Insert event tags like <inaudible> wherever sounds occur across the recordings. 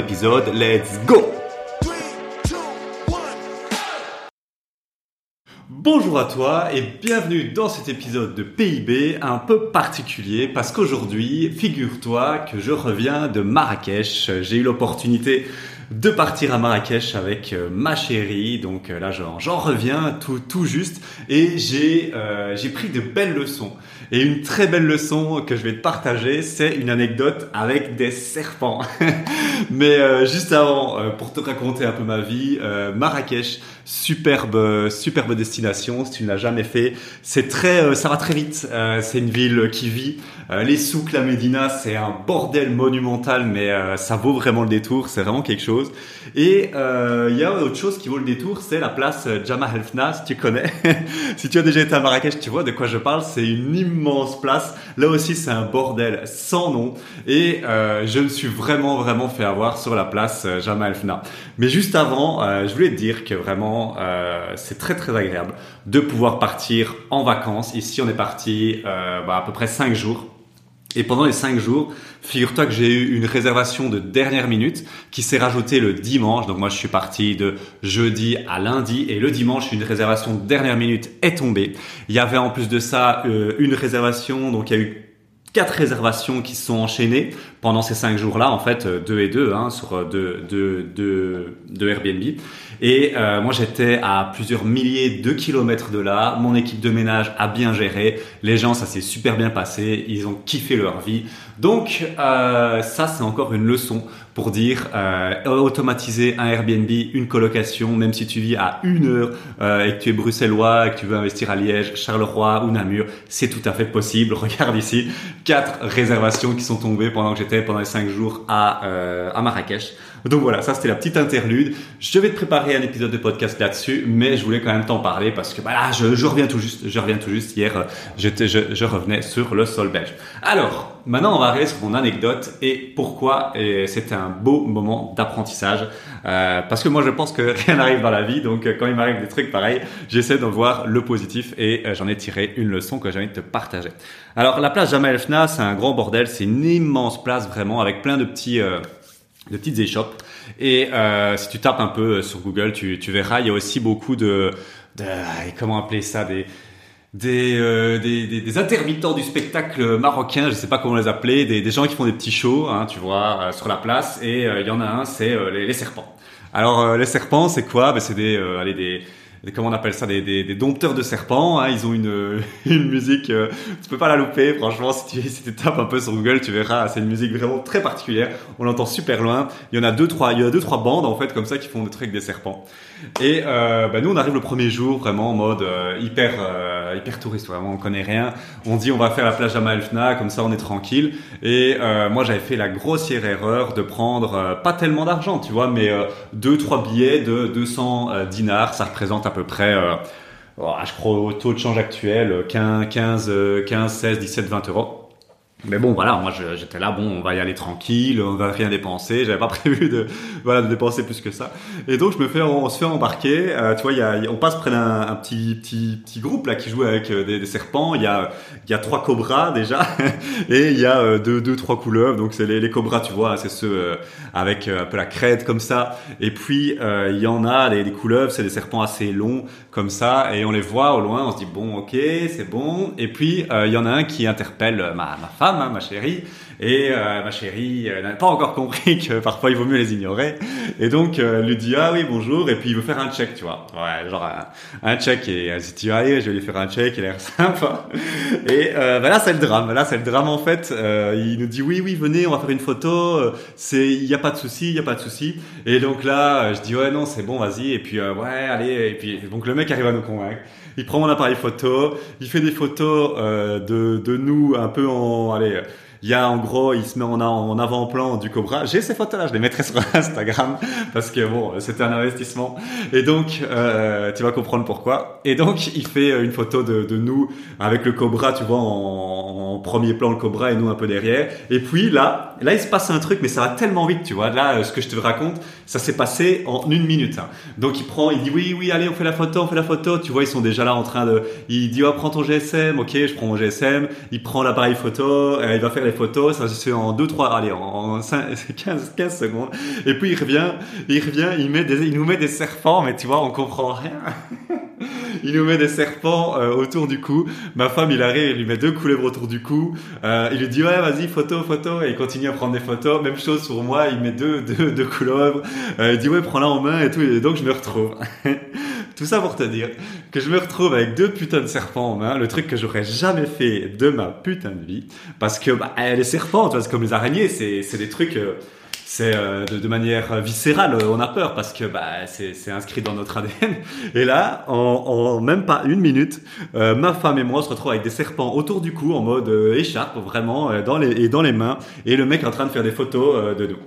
l'épisode. Let's go Bonjour à toi et bienvenue dans cet épisode de PIB un peu particulier parce qu'aujourd'hui, figure-toi que je reviens de Marrakech. J'ai eu l'opportunité de partir à Marrakech avec euh, ma chérie. Donc euh, là, j'en reviens tout, tout juste et j'ai euh, j'ai pris de belles leçons. Et une très belle leçon que je vais te partager, c'est une anecdote avec des serpents. <laughs> Mais juste avant, pour te raconter un peu ma vie, Marrakech, superbe, superbe destination. Si tu ne l'as jamais fait, c'est très, ça va très vite. c'est une ville qui vit. les souks, la Médina, c'est un bordel monumental, mais ça vaut vraiment le détour. C'est vraiment quelque chose. Et euh, il y a autre chose qui vaut le détour, c'est la place Jamal Elfna, si tu connais. <laughs> si tu as déjà été à Marrakech, tu vois de quoi je parle. C'est une immense place. Là aussi, c'est un bordel sans nom. Et euh, je me suis vraiment, vraiment fait avoir sur la place Jamal Elfna. Mais juste avant, euh, je voulais te dire que vraiment, c'est très, très agréable de pouvoir partir en vacances. Ici, on est parti bah, à peu près 5 jours et pendant les cinq jours, figure-toi que j'ai eu une réservation de dernière minute qui s'est rajoutée le dimanche. Donc moi, je suis parti de jeudi à lundi et le dimanche, une réservation de dernière minute est tombée. Il y avait en plus de ça euh, une réservation, donc il y a eu quatre réservations qui se sont enchaînées pendant ces cinq jours-là, en fait, euh, deux et deux, hein, sur euh, deux, deux, deux, deux Airbnb. Et euh, moi, j'étais à plusieurs milliers de kilomètres de là. Mon équipe de ménage a bien géré. Les gens, ça s'est super bien passé. Ils ont kiffé leur vie. Donc, euh, ça, c'est encore une leçon pour dire euh, automatiser un Airbnb, une colocation, même si tu vis à une heure euh, et que tu es bruxellois et que tu veux investir à Liège, Charleroi ou Namur, c'est tout à fait possible. <laughs> Regarde ici, quatre réservations qui sont tombées pendant que j'étais pendant les cinq jours à, euh, à Marrakech. Donc voilà, ça c'était la petite interlude. Je vais te préparer un épisode de podcast là-dessus, mais je voulais quand même t'en parler parce que voilà, je, je, reviens tout juste, je reviens tout juste. Hier, je, je, je revenais sur le sol belge. Alors, maintenant on va arriver sur mon anecdote et pourquoi c'était un beau moment d'apprentissage. Euh, parce que moi je pense que <laughs> rien n'arrive dans la vie, donc quand il m'arrive des trucs pareils, j'essaie de voir le positif et euh, j'en ai tiré une leçon que j'ai envie de te partager. Alors la place Jamal Fna, c'est un grand bordel, c'est une immense place vraiment avec plein de petits... Euh, de petites échoppes. Et euh, si tu tapes un peu euh, sur Google, tu, verras, il y a aussi beaucoup de, de comment appeler ça, des euh, des, des, des, intermittents du spectacle marocain, je sais pas comment les appeler, des, des gens qui font des petits shows, hein, tu vois, sur la place. Et il y en a un, c'est les, les, serpents. Alors les serpents, c'est quoi? Ben, C'est des, allez, des comment on appelle ça des, des, des dompteurs de serpents. Hein. Ils ont une, <laughs> une musique, euh, tu peux pas la louper. Franchement, si tu, <laughs> si tu tapes un peu sur Google, tu verras. C'est une musique vraiment très particulière. On l'entend super loin. Il y en a deux trois, il y a deux trois bandes en fait comme ça qui font des trucs des serpents. Et euh, bah, nous, on arrive le premier jour vraiment en mode euh, hyper hyper touriste. Vraiment, on connaît rien. On dit on va faire la plage à Malfna, comme ça on est tranquille. Et moi, j'avais fait la grossière erreur de prendre pas tellement d'argent, tu vois, mais deux trois billets de 200 dinars. Ça représente à peu près, euh, oh, je crois au taux de change actuel, 15, 15, 15 16, 17, 20 euros. Mais bon, voilà, moi j'étais là, bon, on va y aller tranquille, on va rien dépenser. J'avais pas <laughs> prévu de, voilà, de dépenser plus que ça. Et donc je me fais, on se fait embarquer. Euh, tu vois, y a, on passe près d'un un petit, petit, petit groupe là qui joue avec euh, des, des, serpents. Il y a, il y a trois cobras déjà, <laughs> et il y a euh, deux, deux, trois couleuvres. Donc c'est les, les cobras, tu vois, c'est ceux avec un peu la crête comme ça. Et puis il y en a les, les couleuvres, c'est des serpents assez longs comme ça, et on les voit au loin. On se dit bon, ok, c'est bon. Et puis il y en a un qui interpelle ma, ma femme Hein, ma chérie. Et euh, ma chérie n'a pas encore compris que parfois il vaut mieux les ignorer. Et donc euh, elle lui dit ah oui bonjour et puis il veut faire un check, tu vois. Ouais, genre un, check et elle se dit allez je vais lui faire un check, il a l'air sympa. <laughs> Et euh, bah là c'est le drame. Là c'est le drame en fait. il nous dit oui oui venez on va faire une photo. C'est il y a pas de souci, il y a pas de souci. Et donc là je dis ouais non c'est bon vas-y et puis ouais allez et puis donc le mec arrive à nous convaincre il prend mon appareil photo, il fait des photos euh, de, de nous un peu en, allez, il y a en gros, il se met en, en avant-plan du Cobra. J'ai ces photos-là, je les mettrai sur <laughs> Instagram parce que bon, c'était un investissement. Et donc, euh, tu vas comprendre pourquoi. Et donc, il fait une photo de, de nous avec le Cobra, tu vois, en, en, premier plan le Cobra et nous un peu derrière. Et puis là, là, il se passe un truc, mais ça va tellement vite, tu vois. Là, ce que je te raconte, ça s'est passé en une minute. Hein. Donc, il prend, il dit oui, oui, allez, on fait la photo, on fait la photo. Tu vois, ils sont déjà là en train de, il dit, oh, prends ton GSM. Ok, je prends mon GSM. Il prend l'appareil photo, euh, il va faire les photos. Ça se fait en 2, 3, allez, en 5, 15, 15 secondes. Et puis, il revient, il revient, il met des, il nous met des serpents, mais tu vois, on comprend rien. <laughs> il nous met des serpents euh, autour du cou. Ma femme, il arrive, il lui met deux couleuvres autour du cou. Euh, il lui dit ouais, vas-y, photo, photo, et il continue à prendre des photos. Même chose pour moi, il met deux, deux, deux couleuvres. Euh, il dit ouais, prends-la en main et tout. Et donc je me retrouve. <laughs> tout ça pour te dire que je me retrouve avec deux putains de serpents en main, le truc que j'aurais jamais fait de ma putain de vie, parce que bah, les serpents, tu vois, c'est comme les araignées, c'est des trucs euh, c'est euh, de, manière viscérale, on a peur parce que bah, c'est inscrit dans notre <laughs> ADN. Et là, en, même pas une minute, euh, ma femme et moi on se retrouvent avec des serpents autour du cou en mode euh, écharpe vraiment euh, dans les et dans les mains, et le mec est en train de faire des photos euh, de nous.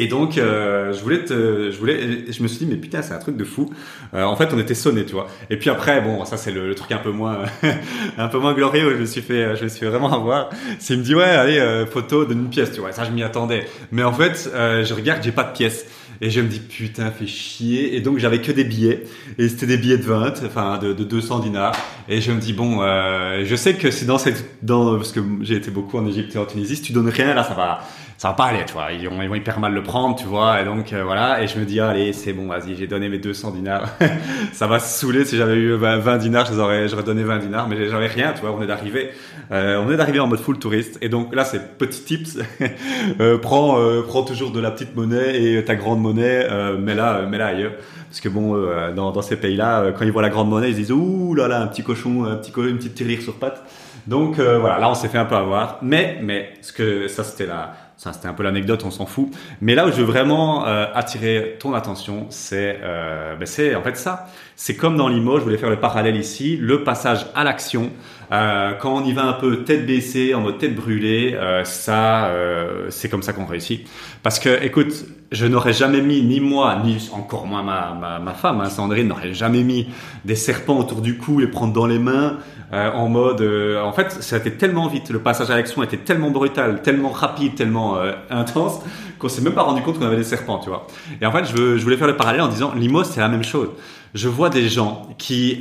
Et donc, euh, je voulais je voulais, je me suis dit, mais putain, c'est un truc de fou. Euh, en fait, on était sonné, tu vois. Et puis après, bon, ça c'est le, truc un peu moins, <laughs> un peu moins glorieux je me suis fait, je me suis vraiment avoir. C'est il me dit, ouais, allez, euh, photo d'une pièce, tu vois. Ça, je m'y attendais. Mais en fait, je regarde, j'ai pas de pièce. Et je me dis, putain, fait chier. Et donc, j'avais que des billets. Et c'était des billets de 20, enfin, de, de 200 dinars. Et je me dis, bon, je sais que c'est dans cette, dans, parce que j'ai été beaucoup en Égypte et en Tunisie, si tu donnes rien, là, ça va, ça va pas aller, tu vois. Ils vont, ils vont hyper mal le prendre, tu vois. Et donc, euh, voilà. Et je me dis, allez, c'est bon, vas-y, j'ai donné mes 200 dinars. <laughs> ça va se saouler. Si j'avais eu 20 dinars, j'aurais, j'aurais donné 20 dinars, mais j'avais rien, tu vois. On est d'arriver, euh, on est d'arriver en mode full touriste. Et donc, là, c'est petit tips. <laughs> euh, prends, euh, prends toujours de la petite monnaie et ta grande monnaie, euh, mets-la, mets-la ailleurs. Parce que bon, euh, dans, dans ces pays-là, quand ils voient la grande monnaie, ils disent, ouh là là, un petit cochon, un petit, une petite tirelire sur pattes. Donc, voilà, là, on s'est fait un peu avoir. Mais, mais, ce que, ça, c'était la, ça, c'était un peu l'anecdote, on s'en fout. Mais là où je veux vraiment euh, attirer ton attention, c'est euh, ben c'est en fait ça. C'est comme dans l'IMO, je voulais faire le parallèle ici, le passage à l'action. Euh, quand on y va un peu tête baissée, en mode tête brûlée, euh, ça, euh, c'est comme ça qu'on réussit. Parce que, écoute, je n'aurais jamais mis, ni moi, ni encore moins ma, ma, ma femme, hein, Sandrine, n'aurait jamais mis des serpents autour du cou, les prendre dans les mains, euh, en mode... Euh, en fait, ça a été tellement vite, le passage à l'action était tellement brutal, tellement rapide, tellement euh, intense, qu'on s'est même pas rendu compte qu'on avait des serpents, tu vois. Et en fait, je, veux, je voulais faire le parallèle en disant, l'IMO, c'est la même chose. Je vois des gens qui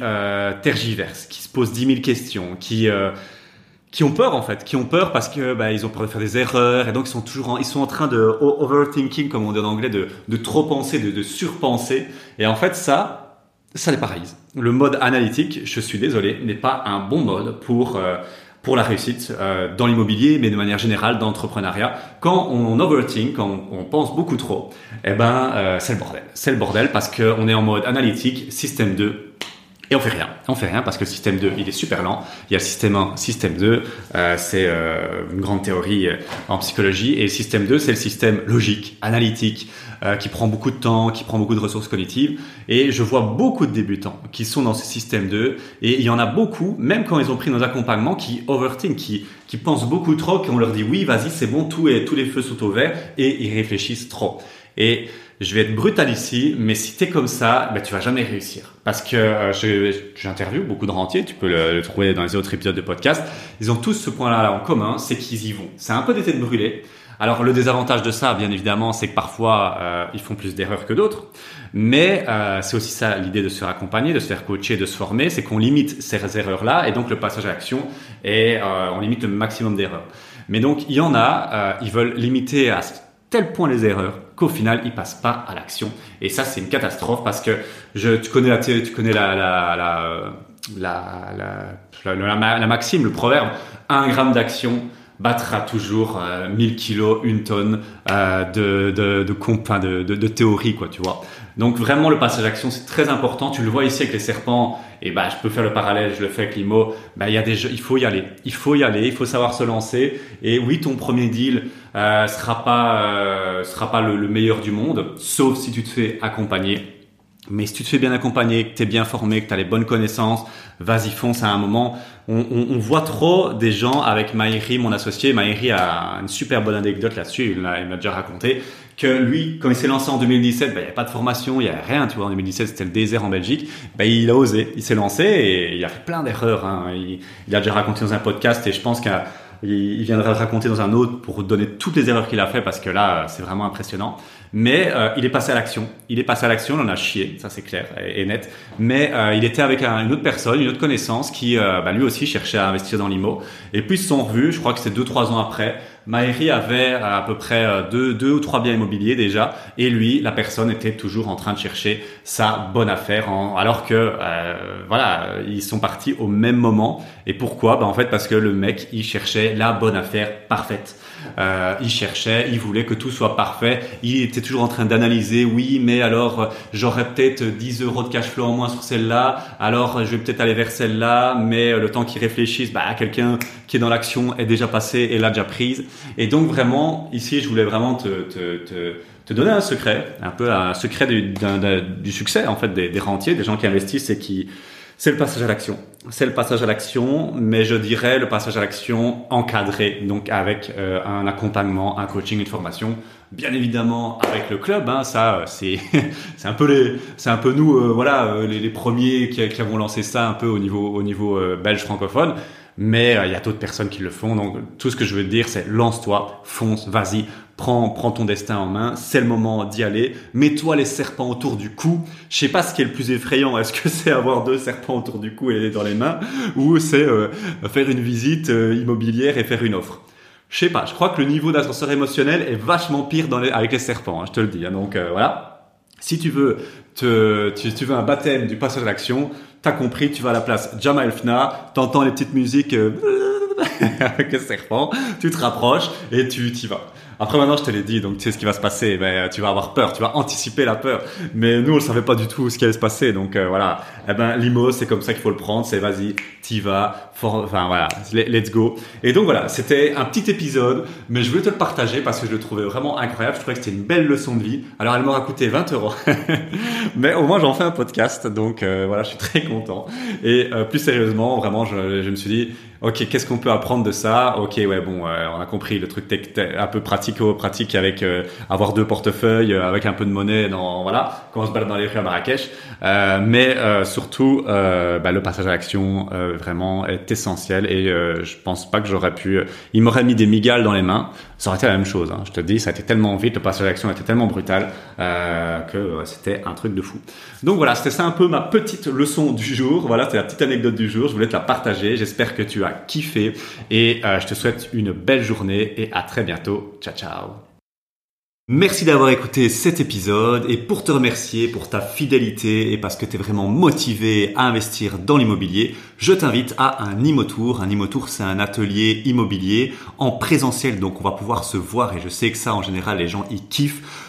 tergiversent, qui se posent 10 000 questions, qui qui ont peur en fait, qui ont peur parce que bah, ils ont peur de faire des erreurs et donc ils sont toujours en, ils sont en train de overthinking comme on dit en anglais de, de trop penser, de, de surpenser et en fait ça ça les paralyse. Le mode analytique, je suis désolé, n'est pas un bon mode pour euh, pour la réussite euh, dans l'immobilier, mais de manière générale dans l'entrepreneuriat. Quand on overthink, quand on, on pense beaucoup trop, eh ben euh, c'est le bordel. C'est le bordel parce qu'on est en mode analytique, système 2, et on fait rien. On fait rien parce que le système 2, il est super lent. Il y a le système 1, système 2, euh, c'est euh, une grande théorie euh, en psychologie. Et le système 2, c'est le système logique, analytique, euh, qui prend beaucoup de temps, qui prend beaucoup de ressources cognitives. Et je vois beaucoup de débutants qui sont dans ce système 2. Et il y en a beaucoup, même quand ils ont pris nos accompagnements, qui overthink, qui, qui pensent beaucoup trop, qu'on leur dit oui, vas-y, c'est bon, tout est, tous les feux sont au vert, et ils réfléchissent trop. Et je vais être brutal ici, mais si tu es comme ça, ben, tu vas jamais réussir. Parce que euh, j'interviewe beaucoup de rentiers, tu peux le, trouver dans les autres épisodes de podcast. Ils ont tous ce point-là en commun, c'est qu'ils y vont. C'est un peu des têtes brûlées. Alors le désavantage de ça, bien évidemment, c'est que parfois euh, ils font plus d'erreurs que d'autres, mais euh, c'est aussi ça l'idée de se faire accompagner, de se faire coacher, de se former, c'est qu'on limite ces erreurs-là et donc le passage à l'action et euh, on limite le maximum d'erreurs. Mais donc il y en a, ils veulent limiter à tel point les erreurs qu'au final ils passent pas à l'action. Et ça c'est une catastrophe parce que je tu connais la tu connais la la la la, la, la, la maxime le proverbe un gramme d'action battra toujours euh, 1000 kilos, une tonne euh, de, de, de, enfin de, de, de, théorie, quoi, tu vois. Donc vraiment, le passage à c'est très important. Tu le vois ici avec les serpents, et bah, je peux faire le parallèle, je le fais avec l'IMO. Bah, il y a des jeux, il faut y aller. Il faut y aller, il faut savoir se lancer. Et oui, ton premier deal euh, sera pas, euh, sera pas le, le meilleur du monde, sauf si tu te fais accompagner Mais si tu te fais bien accompagner, que tu es bien formé, que tu as les bonnes connaissances, vas-y fonce à un moment. On, on, on, voit trop des gens avec Maïri, mon associé. Maïri a une super bonne anecdote là-dessus, il m'a déjà raconté, que lui, quand il s'est lancé en 2017, bah, il n'y avait pas de formation, il n'y avait rien, tu vois, en 2017 c'était le désert en Belgique, bah, il a osé, il s'est lancé et il a fait plein d'erreurs. Hein. Il, il, a déjà raconté dans un podcast et je pense qu'il il viendra le raconter dans un autre pour donner toutes les erreurs qu'il a fait parce que là, c'est vraiment impressionnant. Mais euh, il est passé à l'action. Il est passé à l'action, on en a chié, ça c'est clair et, net. Mais euh, il était avec un, une autre personne, une autre connaissance qui, euh, bah, lui aussi, cherchait à investir dans l'IMO. Et puis ils se sont revus, je crois que c'est deux trois ans après. Maëri avait à peu près deux, deux ou trois biens immobiliers déjà, et lui, la personne était toujours en train de chercher sa bonne affaire, en, alors que voilà, ils sont partis au même moment. Et pourquoi? Bah, En fait, parce que le mec, il cherchait la bonne affaire parfaite. Euh, il cherchait, il voulait que tout soit parfait. Il était toujours en train d'analyser, oui, mais alors j'aurais peut-être 10 euros de cash flow en moins sur celle-là, alors je vais peut-être aller vers celle-là, mais le temps qu'il réfléchisse, bah, quelqu'un qui est dans l'action est déjà passé et l'a déjà prise. Et donc vraiment, ici, je voulais vraiment te, te, te te donner un secret, un peu un secret du, du succès en fait des, des rentiers, des gens qui investissent et qui c'est le passage à l'action. C'est le passage à l'action, mais je dirais le passage à l'action encadré, donc avec euh, un accompagnement, un coaching, une formation. Bien évidemment avec le club, hein, ça c'est <laughs> c'est un peu les c'est un peu nous euh, voilà euh, les, les, premiers qui, qui, avons lancé ça un peu au niveau au niveau belge francophone. Mais il y a d'autres personnes qui le font. Donc tout ce que je veux dire, c'est lance-toi, fonce, vas-y, prends, prends ton destin en main, c'est le moment d'y aller, mets-toi les serpents autour du cou. Je sais pas ce qui est le plus effrayant, est-ce que c'est avoir deux serpents autour du cou et les dans les mains, ou c'est euh, faire une visite euh, immobilière et faire une offre? Je sais pas, je crois que le niveau d'ascenseur émotionnel est vachement pire dans les, avec les serpents, hein, je te le dis. Hein. donc euh, voilà, si tu veux tu, veux un baptême du passage à l'action, t'as compris, tu vas à la place Jama Elfna, t'entends les petites musiques <laughs> avec les serpents, tu te rapproches et tu t'y vas. Après maintenant, je te l'ai dit, donc tu sais ce qui va se passer. Ben, tu vas avoir peur, tu vas anticiper la peur. Mais nous, on ne savait pas du tout ce qui allait se passer. Donc euh, voilà. Eh ben, l'IMO, c'est comme ça qu'il faut le prendre. C'est vas-y, t'y vas. enfin voilà, let's go. Et donc voilà, c'était un petit épisode, mais je voulais te le partager parce que je le trouvais vraiment incroyable. Je trouvais que c'était une belle leçon de vie. Alors elle m'aura coûté 20 euros, <laughs> mais au moins j'en fais un podcast. Donc euh, voilà, je suis très content. Et plus sérieusement, vraiment, je me suis dit, ok, qu'est-ce qu'on peut apprendre de ça? Ok, ouais, bon, on a compris le truc un peu pratique pratique avec euh, avoir deux portefeuilles, euh, avec un peu de monnaie, dans voilà, quand on se balade dans les rues à Marrakech. Euh, mais surtout, bah, le passage à l'action vraiment est essentiel et je pense pas que j'aurais pu. il m'aurait mis des migales dans les mains, ça aurait été la même chose. Hein. Je te dis, ça a été tellement vite, le passage à l'action était tellement brutal que c'était un truc de fou. Donc voilà, c'était ça un peu ma petite leçon du jour. Voilà, c'était la petite anecdote du jour. Je voulais te la partager. J'espère que tu as kiffé et je te souhaite une belle journée et à très bientôt. Ciao ciao. Merci d'avoir écouté cet épisode et pour te remercier pour ta fidélité et parce que tu es vraiment motivé à investir dans l'immobilier, je t'invite à un Imotour. Un Imotour, c'est un atelier immobilier en présentiel, donc on va pouvoir se voir et je sais que ça en général les gens y kiffent